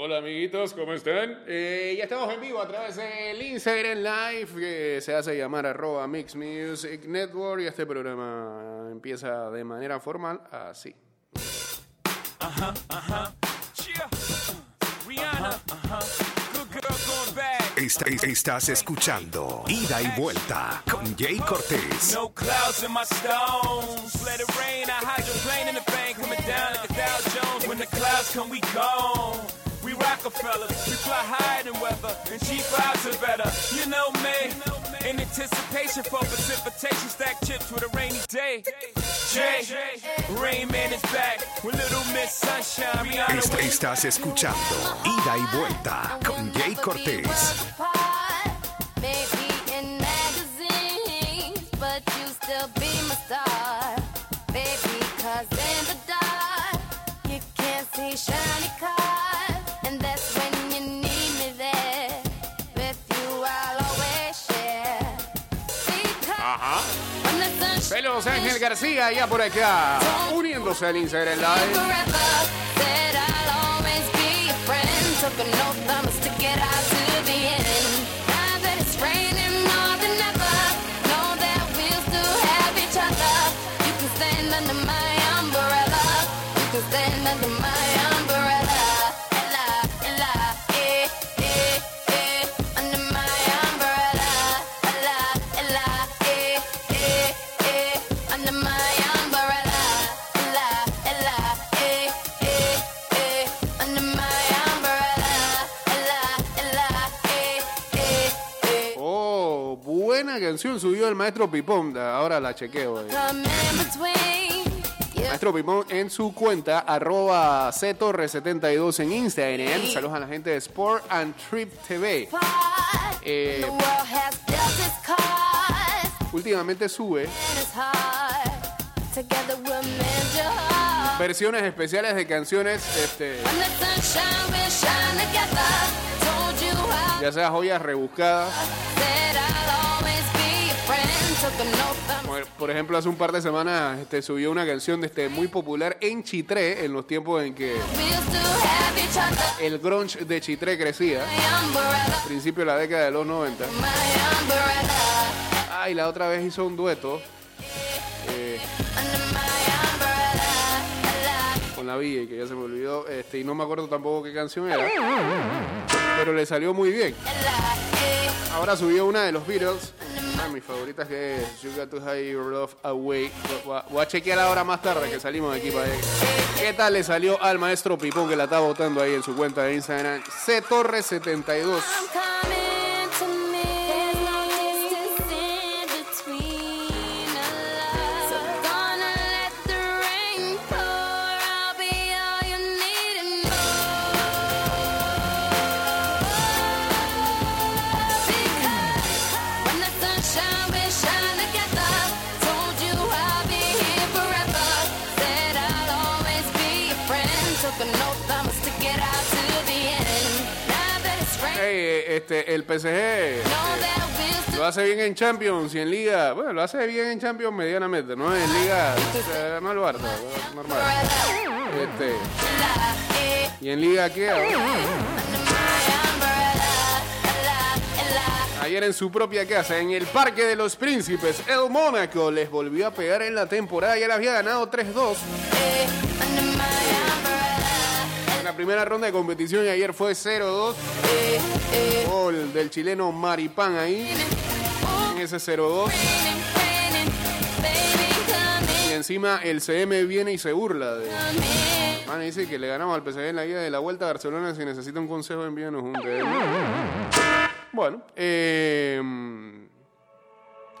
Hola amiguitos, ¿cómo están? Eh, ya estamos en vivo a través del Instagram Live que se hace llamar arroba Mix Music Network y este programa empieza de manera formal así. Estás escuchando Ida y Vuelta con Jay Cortés. No clouds in my stones. Let it rain. I hydroplane in the bank, coming down like a Dow Jones. When the clouds come, we gone. We fly higher than weather, and cheap vibes are better. You know me, in anticipation for precipitation, stack chips with a rainy day. Jay, Rain Man is back with Little Miss Sunshine. Est- estás escuchando Ida y Vuelta con Jay Cortés. Sun Pelos Ángel García ya por acá, uniéndose al Instagram Live. Canción subió el maestro Pipón. Ahora la chequeo. eh. Maestro Pipón en su cuenta, arroba ctorre72 en Instagram. Saludos a la gente de Sport and Trip TV. Eh, últimamente sube versiones especiales de canciones, este, ya sea joyas rebuscadas. Por ejemplo, hace un par de semanas este, subió una canción de este, muy popular en Chitré, en los tiempos en que el grunge de Chitré crecía, umbrella, principio de la década de los 90. my umbrella. Ah, y la otra vez hizo un dueto eh, con la Villa, que ya se me olvidó, este, y no me acuerdo tampoco qué canción era, pero le salió muy bien. Ahora subió una de los Beatles, una de mis favoritas que es You Got to Hide Your Love Away. Voy a- chequear ahora más tarde que salimos de aquí para allá. ¿Qué tal le salió al maestro Pipón que la está votando ahí en su cuenta de Instagram? ctorre72. Este, el PSG lo hace bien en Champions y en Liga. Bueno, lo hace bien en Champions medianamente, ¿no? En Liga eh, no el Barça, normal. Este, y en Liga, ¿qué? Ayer en su propia casa, en el Parque de los Príncipes, el Mónaco les volvió a pegar en la temporada. Ya le había ganado 3-2 en la primera ronda de competición y ayer fue 0-2. Gol del chileno Maripán ahí, en ese 0-2. Y encima el CM viene y se burla de... Man, dice que le ganamos al PSG en la ida de la vuelta a Barcelona. Si necesita un consejo, envíanos un. Bueno, eh...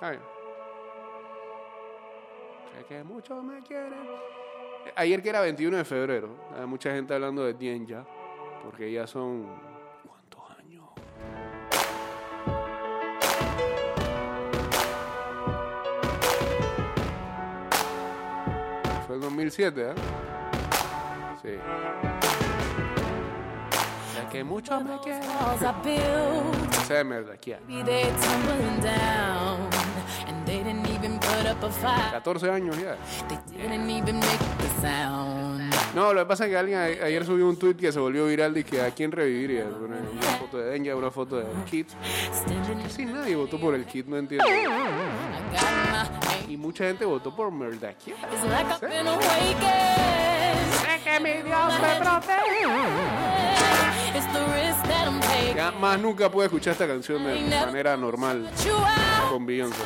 bien. Sé que muchos me quieren. Ayer que era 21 de febrero, hay mucha gente hablando de Dien ya, porque ya son... ¿Cuántos años? Fue el 2007, ¿eh? Sí. Sé que muchos me quieren. walls I built, Esa de mierda, ¿qué hay? be they tumbling down, and they didn't even put up a fight. 14 años ya. They No, lo que pasa es que alguien a- ayer subió un tweet que se volvió viral de que a quién reviviría. Una, una foto de Denja, una foto de Kid. Sí, nadie votó por el Kid, no entiendo. Y mucha gente votó por Merdakia. Sé que mi Dios me protege. Ya más nunca pude escuchar esta canción de manera normal con Beyoncé.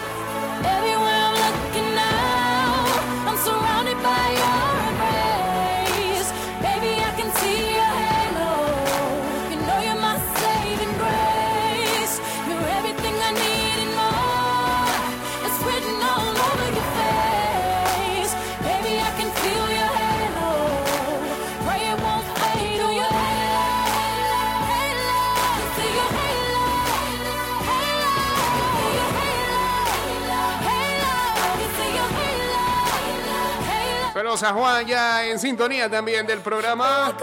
San Juan ya en sintonía también del programa.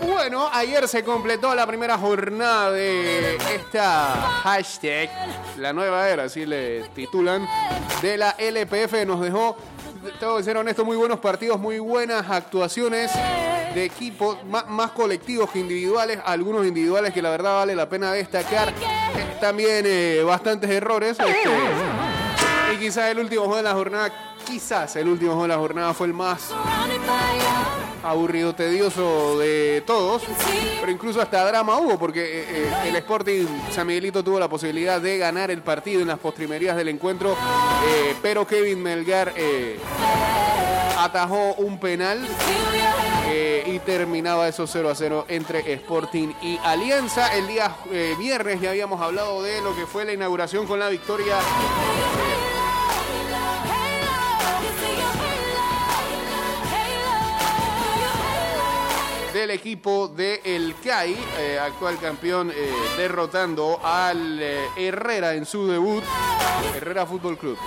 Bueno, ayer se completó la primera jornada de esta hashtag, la nueva era, así le titulan, de la LPF. Nos dejó, tengo que ser honesto, muy buenos partidos, muy buenas actuaciones de equipos, más, colectivos que individuales, algunos individuales que la verdad vale la pena destacar. También eh, bastantes errores. este, y quizás el último juego de la jornada, quizás el último juego de la jornada fue el más aburrido, tedioso de todos. Pero incluso hasta drama hubo, porque eh, eh, el Sporting San Miguelito tuvo la posibilidad de ganar el partido en las postrimerías del encuentro, pero Kevin Melgar atajó un penal terminaba eso 0 a 0 entre Sporting y Alianza. El día eh, viernes ya habíamos hablado de lo que fue la inauguración con la victoria del equipo de El CAI, eh, actual campeón, eh, derrotando al Herrera en su debut, Herrera Fútbol Club.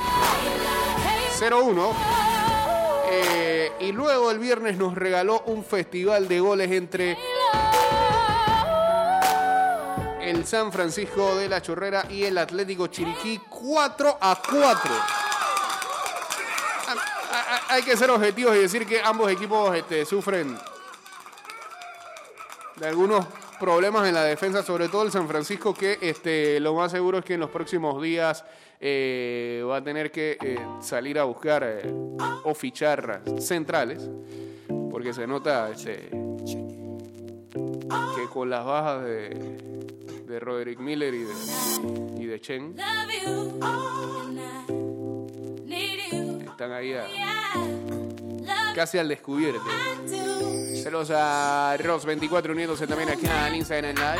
0-1. Y luego el viernes nos regaló un festival de goles entre el San Francisco de la Chorrera y el Atlético Chiriquí 4 a 4. A- a- Hay que ser objetivos y decir que ambos equipos este, sufren de algunos problemas en la defensa, sobre todo el San Francisco, que este, lo más seguro es que en los próximos días eh, va a tener que eh, salir a buscar eh, o fichar centrales, porque se nota este, que con las bajas de, de Roderick Miller y de, y de Chen están ahí a- casi al descubierto. Saludos a Ross24 uniéndose también aquí al Instagram Live.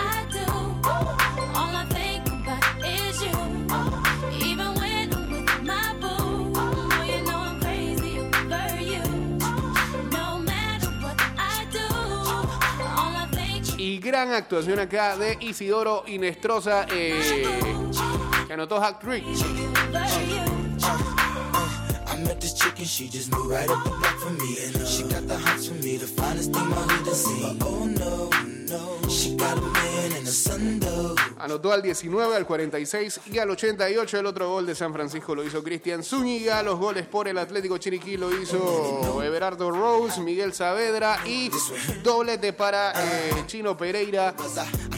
Y gran actuación acá de Isidoro Inestrosa, eh, que anotó hat trick. And she just moved right up the block from me. And uh, she got the hots for me, the finest thing my hood has seen. Oh no, no, Anotó al 19, al 46 y al 88. El otro gol de San Francisco lo hizo Cristian Zúñiga. Los goles por el Atlético Chiriquí lo hizo Everardo Rose, Miguel Saavedra y doblete para eh, Chino Pereira,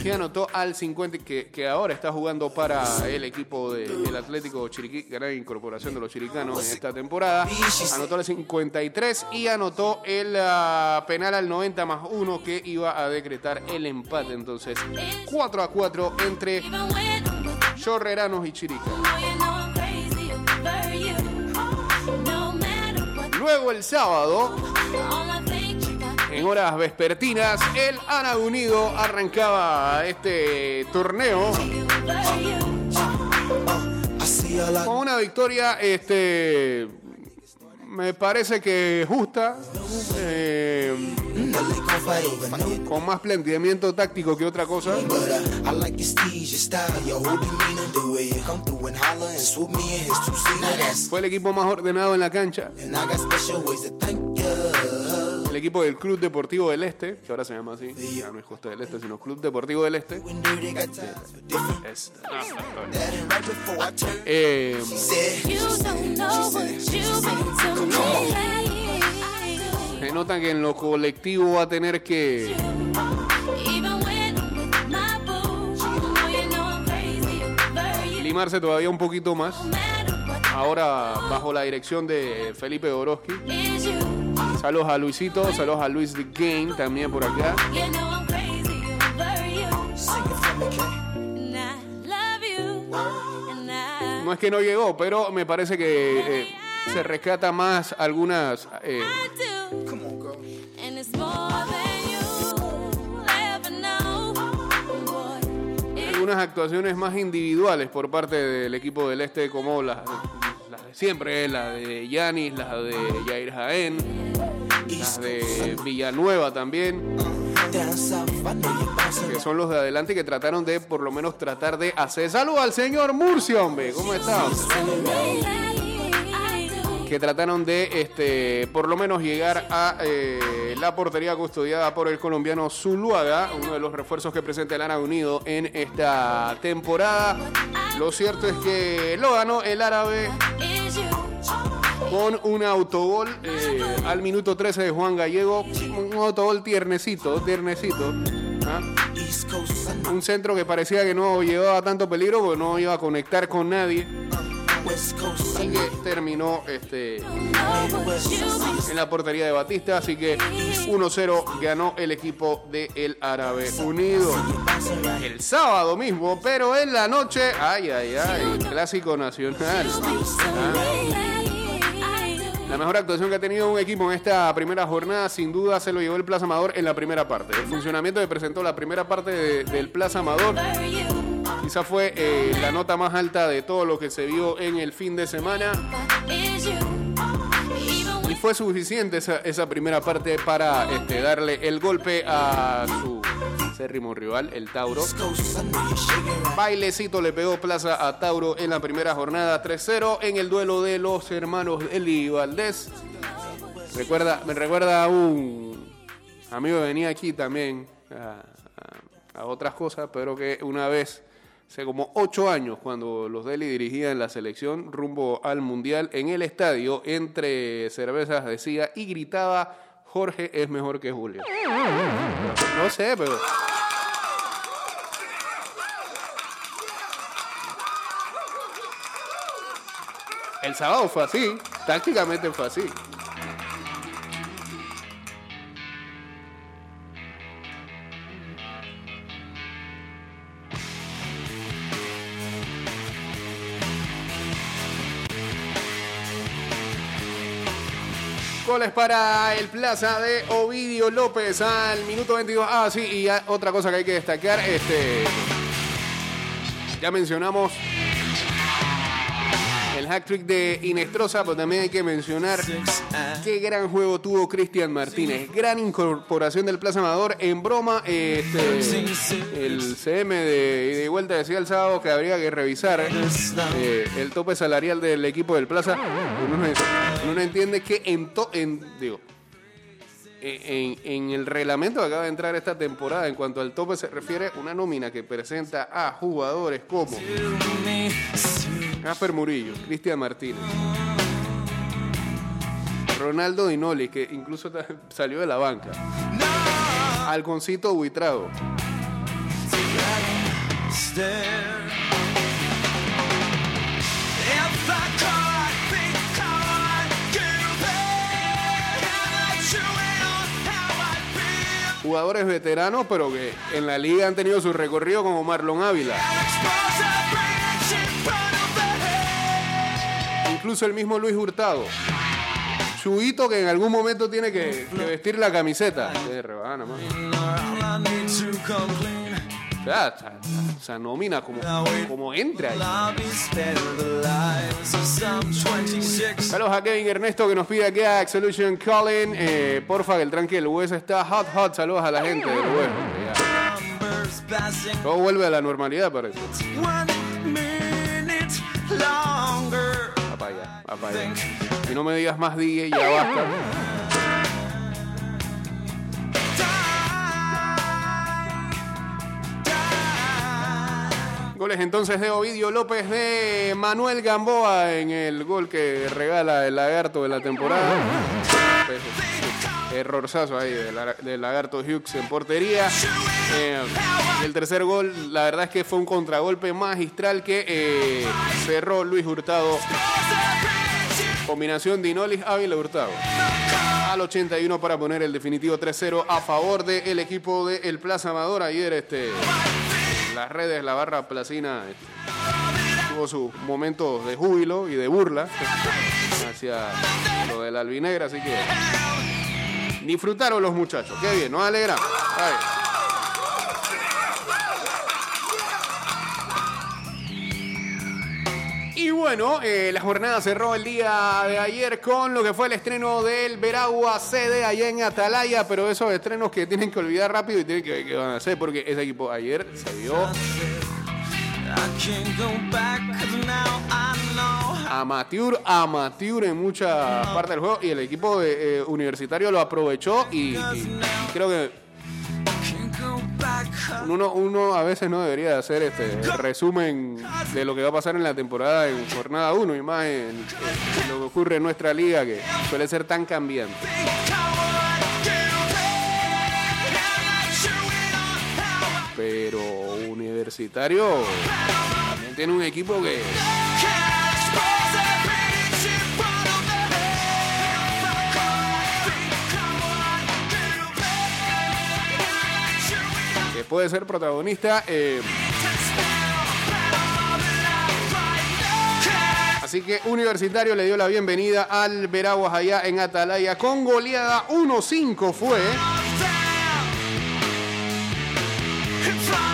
que anotó al 50, que, que ahora está jugando para el equipo del Atlético Chiriquí, gran incorporación de los chiricanos en esta temporada. Anotó al 53 y anotó el ah, penal al 90 más 1 que iba a decretar el empate. Entonces, 4 a 4 entre Chorreranos y Chirica. Luego el sábado, en horas vespertinas, el Ana Unido arrancaba este torneo con una victoria, este, me parece que justa, eh, con más planteamiento táctico que otra cosa. Fue el equipo más ordenado en la cancha. El equipo del Club Deportivo del Este, que ahora se llama así, ya no es Costa del Este, sino Club Deportivo del Este. and dirty got time for different. Es- That and right before I turned, eh, se nota que en lo colectivo va a tener que limarse todavía un poquito más. Ahora bajo la dirección de Felipe Oroski. Saludos a Luisito, saludos a Luis the Game también por acá. No es que no llegó, pero me parece que eh, se rescata más algunas eh, algunas actuaciones más individuales por parte del equipo del Este, como las, las de siempre, la de Yanis, las de Jair Jaén, las de Villanueva también, que son los de adelante que trataron de por lo menos tratar de hacer. Salud al señor Murcia, hombre, ¿cómo do. que trataron de este por lo menos llegar a eh, la portería custodiada por el colombiano Zuluaga, uno de los refuerzos que presenta el Ara Unido en esta temporada. Lo cierto es que lo ganó el árabe. Con un autogol eh, al minuto 13 de Juan Gallego, un autogol tiernecito, tiernecito. ¿ah? Un centro que parecía que no llevaba tanto peligro porque no iba a conectar con nadie know que terminó este, en la portería de Batista, así que 1-0 ganó el equipo de El Árabe Unido. El sábado mismo, pero en la noche, ay, ay, ay, clásico nacional. La mejor actuación que ha tenido un equipo en esta primera jornada, sin duda, se lo llevó el Plaza Amador en la primera parte. El funcionamiento que presentó la primera parte de- del Plaza Amador quizá fue eh, la nota más alta de todo lo que se vio en el fin de semana. Y fue suficiente esa, esa primera parte para este, darle el golpe a su acérrimo rival, el Tauro. Bailecito le pegó plaza a Tauro en la primera jornada 3-0 en el duelo de los hermanos Eli Valdés. Recuerda, me recuerda a un amigo que venía aquí también a otras cosas, pero que una vez, hace como ocho años, cuando los Deli dirigían la selección rumbo al Mundial, en el estadio, entre cervezas decía y gritaba, Jorge es mejor que Julio. No sé, pero... El sábado fue así, tácticamente fue así. Goles para el Plaza de Ovidio López al minuto 22. Ah, sí, y otra cosa que hay que destacar, este ya mencionamos el hack trick de Inestrosa, pero también hay que mencionar qué gran juego tuvo Cristian Martínez. Gran incorporación del Plaza Amador. En broma, este, el CM de y vuelta decía el sábado que habría que revisar eh, el tope salarial del equipo del Plaza. Uno, no- uno no entiende que en, to- en digo, en, en el reglamento que acaba de entrar esta temporada, en cuanto al tope se refiere, una nómina que presenta a jugadores como Gasper Murillo, Cristian Martínez, Ronaldo Dinoli, que incluso salió de la banca, Alconcito Buitrago, jugadores veteranos, pero que en la liga han tenido su recorrido como Marlon Ávila. Incluso el mismo Luis Hurtado. Chuito que en algún momento tiene que, que vestir la camiseta. Qué rebana, mano. O sea, nómina como, como entra ahí. Saludos a Kevin Ernesto que nos pide que a Absolution Colin. Eh, porfa, que el tranque del US está hot, hot. Saludos a la gente del. Ya. Todo vuelve a la normalidad, parece. Y no me digas más DJ, ya basta. Goles entonces de Ovidio López de Manuel Gamboa en el gol que regala el lagarto de la temporada. Pues, errorzazo ahí del de lagarto Hughes en portería. Eh, el tercer gol, la verdad es que fue un contragolpe magistral que eh, cerró Luis Hurtado Combinación de Inolis Ávila Hurtado. Al 81 para poner el definitivo 3-0 a favor del equipo de Plaza Amador. Ayer este, las redes, la barra placina este, tuvo sus momentos de júbilo y de burla hacia lo del albinegra, así que disfrutaron los muchachos. Qué bien, nos alegra. Bueno, eh, la jornada cerró el día de ayer con lo que fue el estreno del Veragua CD allá en Atalaya, pero esos estrenos que tienen que olvidar rápido y tienen que van a hacer, porque ese equipo ayer se vio amateur, amateur en mucha parte del juego y el equipo eh, universitario lo aprovechó y- y creo que uno, a veces no debería hacer este resumen de lo que va a pasar en la temporada en jornada 1 y más en, en lo que ocurre en nuestra liga que suele ser tan cambiante. Pero universitario también tiene un equipo que puede ser protagonista. eh, Así que Universitario le dio la bienvenida al Veraguas allá en Atalaya con goleada 1-5 fue.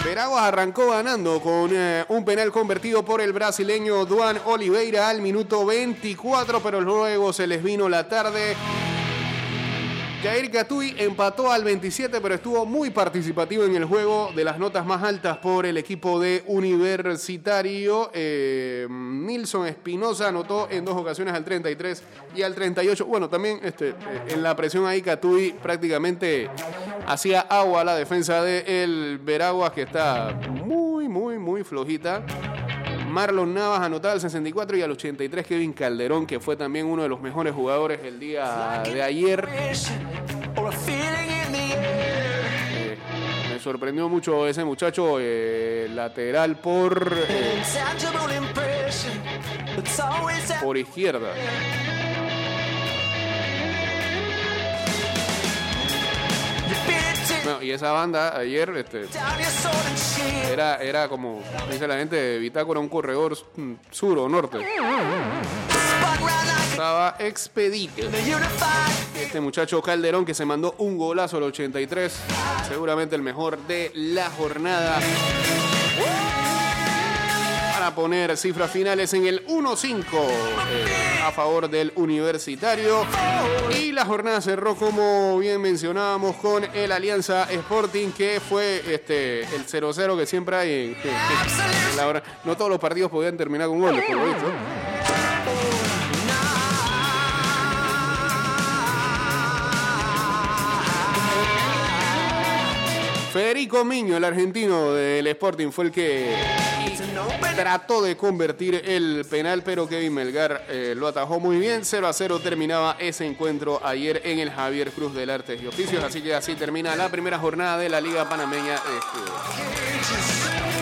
Veraguas arrancó ganando con eh, un penal convertido por el brasileño Duan Oliveira al minuto 24, pero luego se les vino la tarde. Jair Catui empató al 27, pero estuvo muy participativo en el juego de las notas más altas por el equipo de Universitario. Eh, Nilson Espinosa anotó en dos ocasiones al 33 y al 38. Bueno, también este, eh, en la presión ahí Catui prácticamente hacía agua la defensa del Veraguas, que está muy, muy, muy flojita. Marlon Navas anotaba al 64 y al 83 Kevin Calderón, que fue también uno de los mejores jugadores el día de ayer. Eh, me sorprendió mucho ese muchacho eh, lateral por, eh, por izquierda. Bueno, y esa banda ayer este, era, era como dice la gente de Bitácora, un corredor mm, sur o norte. Estaba expedito. Este muchacho Calderón que se mandó un golazo al 83, seguramente el mejor de la jornada. Poner cifras finales en el 1-5 eh, a favor del universitario. Y la jornada cerró, como bien mencionábamos, con el Alianza Sporting, que fue este, el 0-0 que siempre hay en la hora. No todos los partidos podían terminar con goles, por lo visto. Federico Miño, el argentino del Sporting, fue el que trató de convertir el penal, pero Kevin Melgar eh, lo atajó muy bien. 0 a 0 terminaba ese encuentro ayer en el Javier Cruz del Artes y Oficios. Así que así termina la primera jornada de la Liga Panameña de.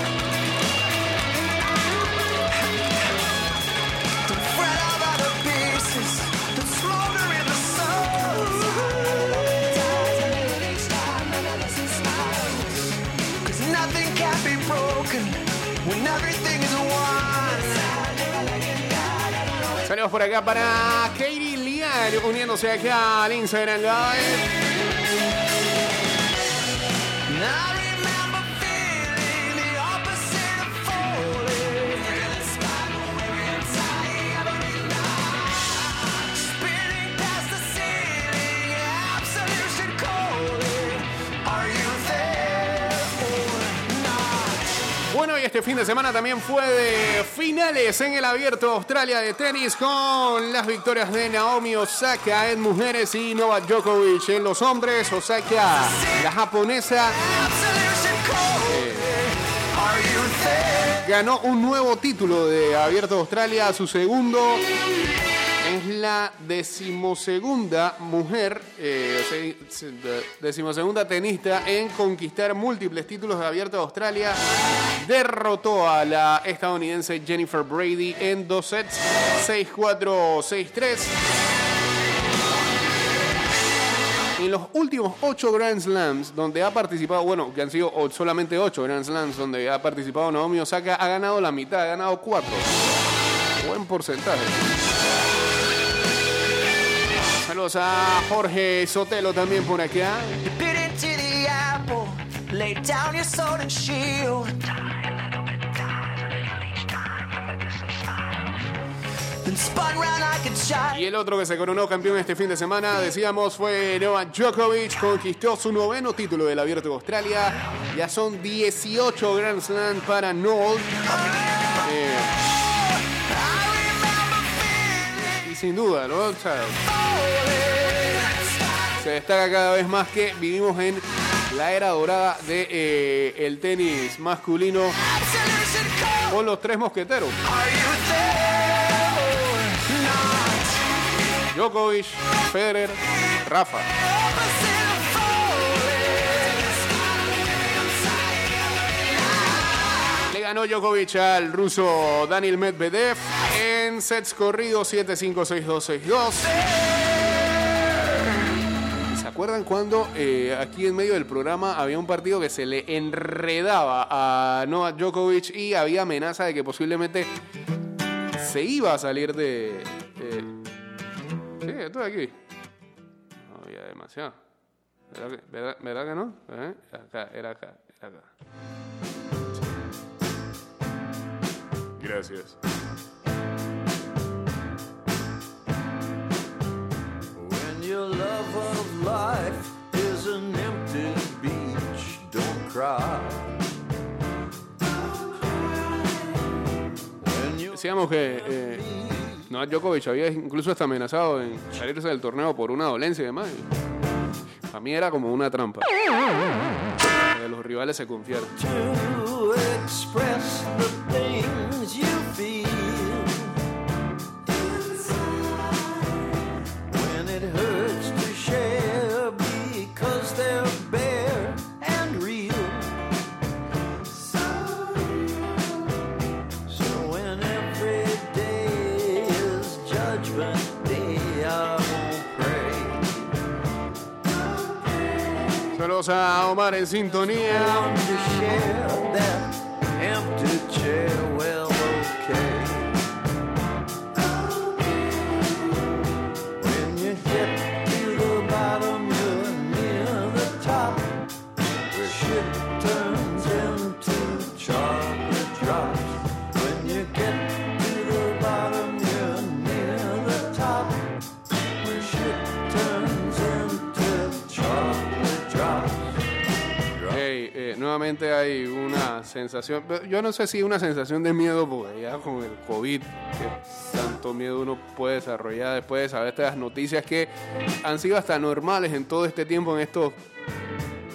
Saludos por acá para Katie Liar, uniéndose acá al Instagram Live. Este fin de semana también fue de finales en el abierto Australia de tenis con las victorias de Naomi Osaka en mujeres y Novak Djokovic en los hombres. Osaka, la japonesa, there? ganó un nuevo título de Abierto Australia, su segundo. Es la decimosegunda mujer, eh, se- se- de- decimosegunda tenista en conquistar múltiples títulos de Abierto de Australia. Derrotó a la estadounidense Jennifer Brady en dos sets, 6-4, 6-3. En los últimos ocho Grand Slams donde ha participado, bueno, que han sido solamente ocho Grand Slams donde ha participado Naomi Osaka, ha ganado la mitad, ha ganado cuatro. Buen porcentaje. Saludos a Jorge Sotelo también por acá. Y el otro que se coronó campeón este fin de semana, decíamos, fue Novak Djokovic. Conquistó su noveno título del Abierto de Australia. Ya son 18 Grand Slam para Noel. Eh, sin duda, ¿no? Se destaca cada vez más que vivimos en la era dorada de eh, el tenis masculino con los tres mosqueteros. Djokovic, Federer, Rafa. Le ganó Djokovic al ruso Daniel Medvedev en sets corridos 7-5, 6-2, 6-2. ¿Se acuerdan cuando eh, aquí en medio del programa había un partido que se le enredaba a Novak Djokovic y había amenaza de que posiblemente se iba a salir de... sí, estoy aquí. No había demasiado. ¿Verdad que, verdad- verdad que no? ¿Eh? Acá, era acá, era acá. Gracias. Your love of life is an empty beach, don't cry. Decíamos que eh, Novak Djokovic había incluso hasta amenazado en salirse del torneo por una dolencia y demás. Para mí era como una trampa. Que los rivales se confiaran. Saludos a Omar en sintonía. Hay una sensación, yo no sé si una sensación de miedo, porque ya con el COVID, que tanto miedo uno puede desarrollar después de saber estas noticias que han sido hasta normales en todo este tiempo, en estos,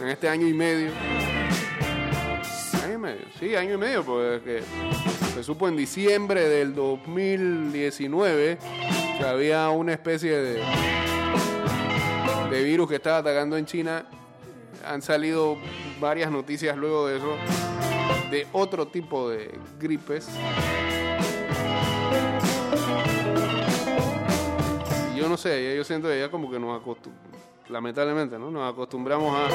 en este año y medio. Año y medio, sí, año y medio, porque se supo en diciembre del 2019 que había una especie de, de virus que estaba atacando en China han salido varias noticias luego de eso de otro tipo de gripes. Y yo no sé, yo siento que ya como que nos acostumbramos, lamentablemente, ¿no? Nos acostumbramos a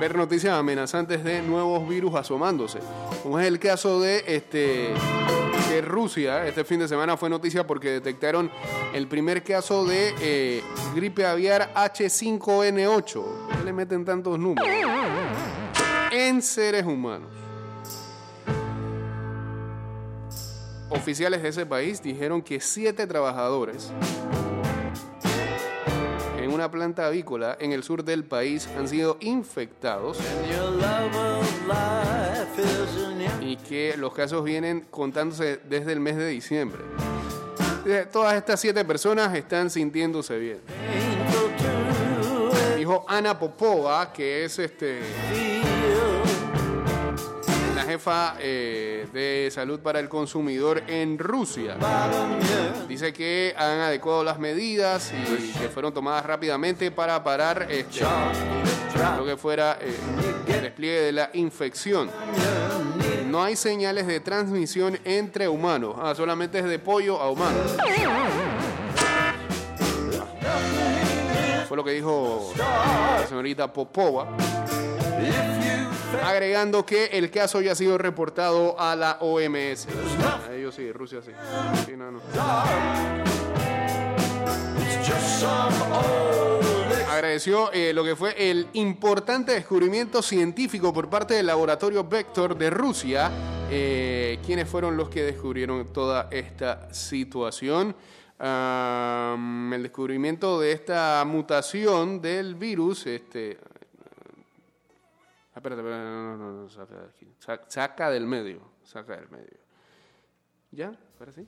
ver noticias amenazantes de nuevos virus asomándose. Como es el caso de este Rusia este fin de semana fue noticia porque detectaron el primer caso de eh, gripe aviar H5N8. ¿Por qué le meten tantos números? En seres humanos. Oficiales de ese país dijeron que siete trabajadores en una planta avícola en el sur del país han sido infectados y que los casos vienen contándose desde el mes de diciembre. Eh, Todas estas siete personas están sintiéndose bien. Dijo Ana Popova, que es este jefa eh, de salud para el consumidor en Rusia. Dice que han adecuado las medidas y que fueron tomadas rápidamente para parar este, lo que fuera eh, el despliegue de la infección. No hay señales de transmisión entre humanos, ah, solamente es de pollo a humano. Fue lo que dijo la señorita Popova, agregando que el caso ya ha sido reportado a la OMS. A ellos sí, Rusia sí. Agradeció eh, lo que fue el importante descubrimiento científico por parte del laboratorio Vector de Rusia, eh, quienes fueron los que descubrieron toda esta situación. El descubrimiento de esta mutación del virus, este, Ah, espérate, espérate, saca del medio, saca del medio. ¿Ya? ¿Ahora sí?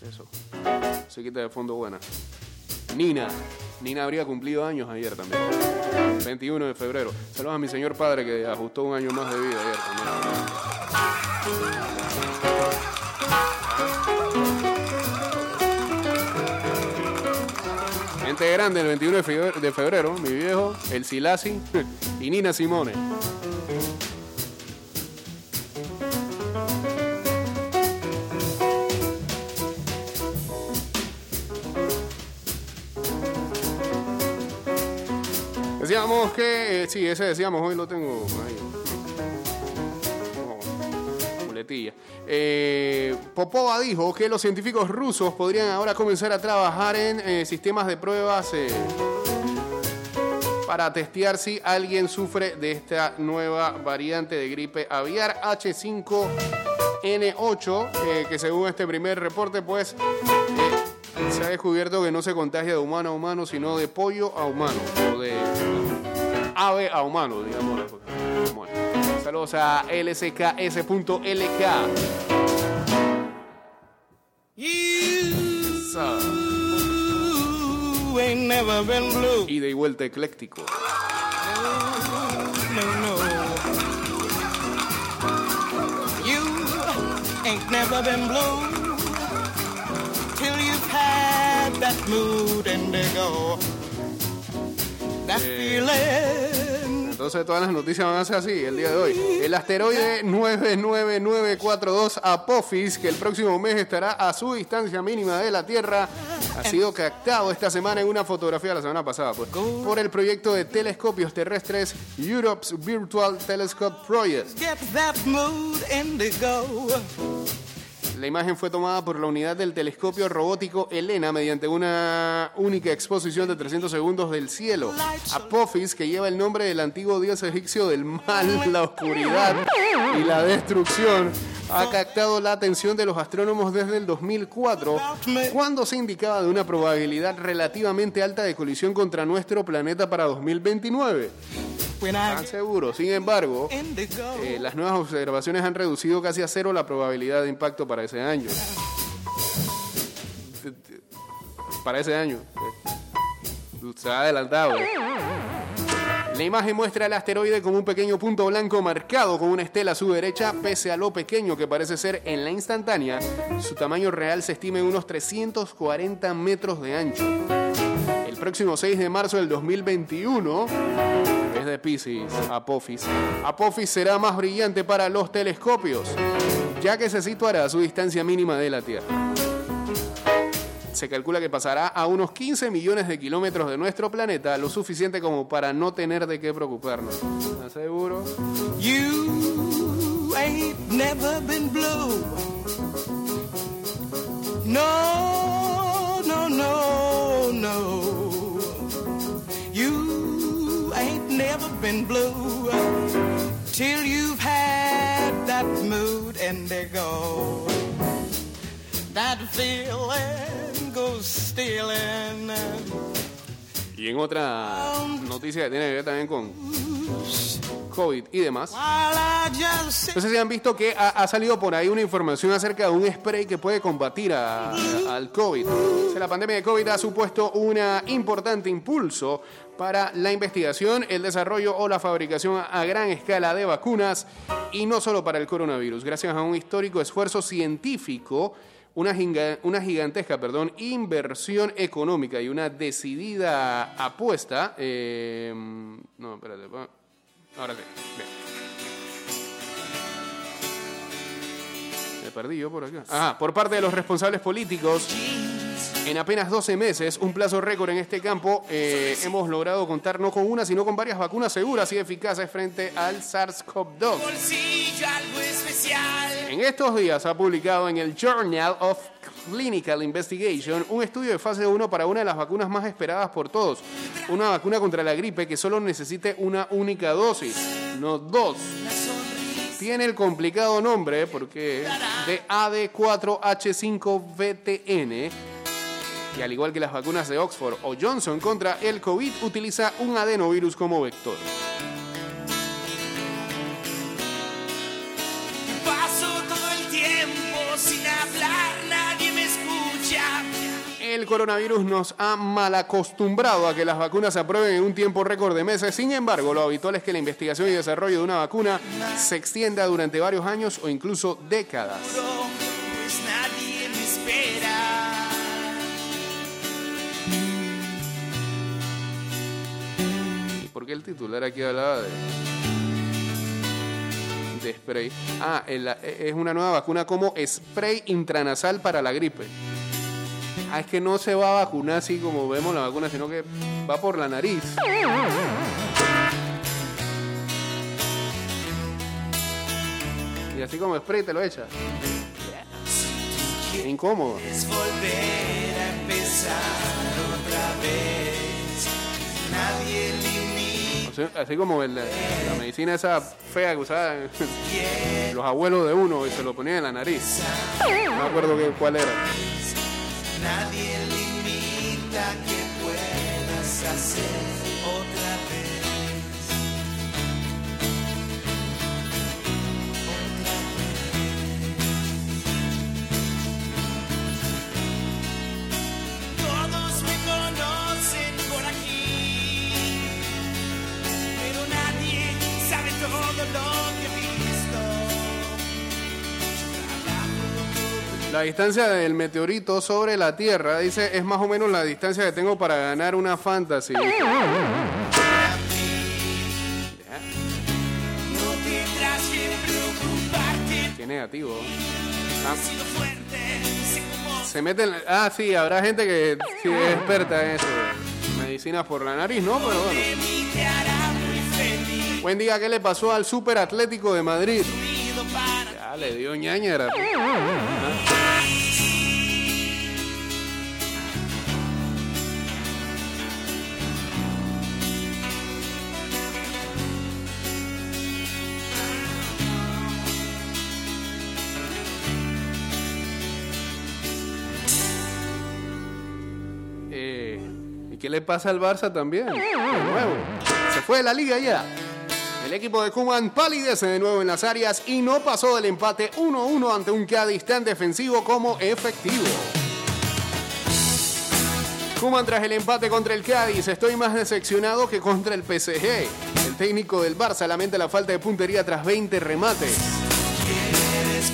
Eso. Se quita de fondo buena. Nina. Nina habría cumplido años ayer también. 21 de febrero. Saludos a mi señor padre que ajustó un año más de vida ayer también. Gente grande el 21 de febrero, mi viejo, el Silasi y Nina Simone. Decíamos que, eh, sí, ese decíamos, hoy lo tengo ahí. Muletilla. Eh, Popova dijo que los científicos rusos podrían ahora comenzar a trabajar en eh, sistemas de pruebas eh, para testear si alguien sufre de esta nueva variante de gripe aviar H5N8, eh, que según este primer reporte, pues se ha descubierto que no se contagia de humano a humano, sino de pollo a humano, ave a humano, digamos. Bueno, saludos a lsks.lk. Sa- You ain't never been blue. Ida y vuelta ecléctico. No, no. You ain't never been blue till you've had that mood indigo. That feeling. Entonces todas las noticias van a ser así el día de hoy. El asteroide 99942 Apophis, que el próximo mes estará a su distancia mínima de la Tierra, ha sido captado esta semana en una fotografía la semana pasada pues, por el proyecto de telescopios terrestres Europe's Virtual Telescope Project. La imagen fue tomada por la unidad del telescopio robótico Elena mediante una única exposición de 300 segundos del cielo. Apophis, que lleva el nombre del antiguo dios egipcio del mal, la oscuridad y la destrucción, ha captado la atención de los astrónomos desde el 2004, cuando se indicaba de una probabilidad relativamente alta de colisión contra nuestro planeta para 2029. Tan seguro. Sin embargo, eh, las nuevas observaciones han reducido casi a cero la probabilidad de impacto para ese año. Para ese año. Se ha adelantado. La imagen muestra el asteroide como un pequeño punto blanco marcado con una estela a su derecha, pese a lo pequeño que parece ser en la instantánea. Su tamaño real se estima en unos 340 metros de ancho. El próximo 6 de marzo del 2021 es de Pisces, Apophis. Apophis será más brillante para los telescopios, ya que se situará a su distancia mínima de la Tierra. Se calcula que pasará a unos 15 millones de kilómetros de nuestro planeta, lo suficiente como para no tener de qué preocuparnos. ¿Estás seguro? No, no, no, no. Never been blue till you've had that mood indigo. That feeling goes stealing. Y en otra noticia que tiene que ver también con COVID y demás. No sé si han visto que ha, ha salido por ahí una información acerca de un spray que puede combatir a- al COVID. O sea, la pandemia de COVID ha supuesto un importante impulso para la investigación, el desarrollo o la fabricación a gran escala de vacunas y no solo para el coronavirus. Gracias a un histórico esfuerzo científico, una gigantesca perdón, inversión económica y una decidida apuesta. eh, no, espérate. Ahora sí. Bien. Me perdí yo por acá. Ajá, por parte de los responsables políticos. En apenas 12 meses, un plazo récord en este campo, eh, hemos logrado contar no con una, sino con varias vacunas seguras y eficaces frente al SARS-CoV-2. Bolsillo algo especial. En estos días ha publicado en el Journal of Clinical Investigation un estudio de fase 1 para una de las vacunas más esperadas por todos. Una vacuna contra la gripe que solo necesite una única dosis, no dos. Tiene el complicado nombre porque de AD4H5VTN y al igual que las vacunas de Oxford o Johnson contra el COVID, utiliza un adenovirus como vector. Paso todo el tiempo sin El coronavirus nos ha malacostumbrado a que las vacunas se aprueben en un tiempo récord de meses. Sin embargo, lo habitual es que la investigación y desarrollo de una vacuna se extienda durante varios años o incluso décadas. ¿Y por qué el titular aquí hablaba de, spray? Ah, es una nueva vacuna como spray intranasal para la gripe. Ah, es que no se va a vacunar así como vemos la vacuna, sino que va por la nariz. Y así como spray te lo echa. Qué incómodo. Es volver a empezar otra vez. Nadie limita. Así, como el- la medicina esa fea que usaban los abuelos de uno y se lo ponían en la nariz. No me acuerdo cuál era. Nadie limita que puedas hacer La distancia del meteorito sobre la Tierra, dice, es más o menos la distancia que tengo para ganar una fantasy. Qué negativo. Cómo Se meten... Ah, sí, habrá gente que sí es experta en eso. Medicinas por la nariz, ¿no? Pero bueno. Buen día, ¿qué le pasó al Super Atlético de Madrid? Ya le dio ñañera. Qué le pasa al Barça también? De nuevo. Se fue de la liga ya. El equipo de Kuman palidece de nuevo en las áreas y no pasó del empate 1-1 ante un Cádiz tan defensivo como efectivo. Kuman tras el empate contra el Cádiz, estoy más decepcionado que contra el PSG. El técnico del Barça lamenta la falta de puntería tras 20 remates.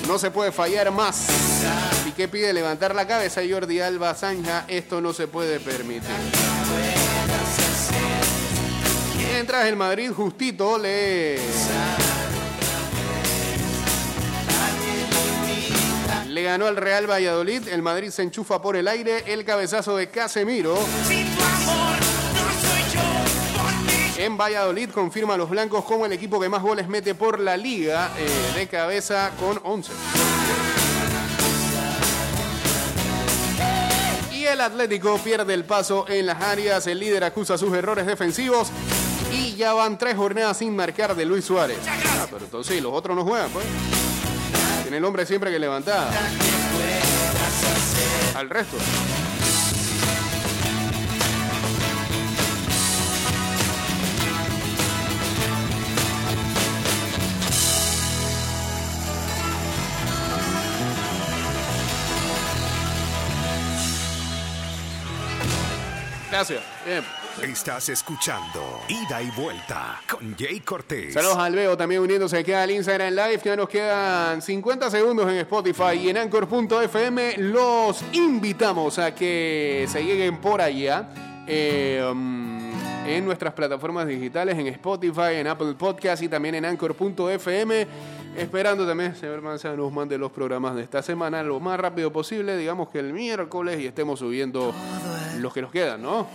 No se puede fallar más. Piqué pide levantar la cabeza Jordi Alba Zanja, esto no se puede permitir. Mientras el Madrid justito le... Le ganó al Real Valladolid, el Madrid se enchufa por el aire, el cabezazo de Casemiro. En Valladolid confirma a los blancos como el equipo que más goles mete por la liga eh, de cabeza con 11. El Atlético pierde el paso en las áreas, el líder acusa sus errores defensivos y ya van tres jornadas sin marcar de Luis Suárez. Ah, pero entonces ¿y los otros no juegan, pues. Tiene el hombre siempre que levantar. Al resto. Gracias. Bien. Estás escuchando Ida y Vuelta con Jay Cortés. Saludos al Veo también uniéndose aquí al Instagram Live. Ya nos quedan 50 segundos en Spotify y en Anchor.fm. Los invitamos a que se lleguen por allá. eh, um, en nuestras plataformas digitales, en Spotify, en Apple Podcast y también en Anchor.fm esperando también, señor Manzano, nos mande los programas de esta semana lo más rápido posible, digamos que el miércoles, y estemos subiendo los que nos quedan, ¿no?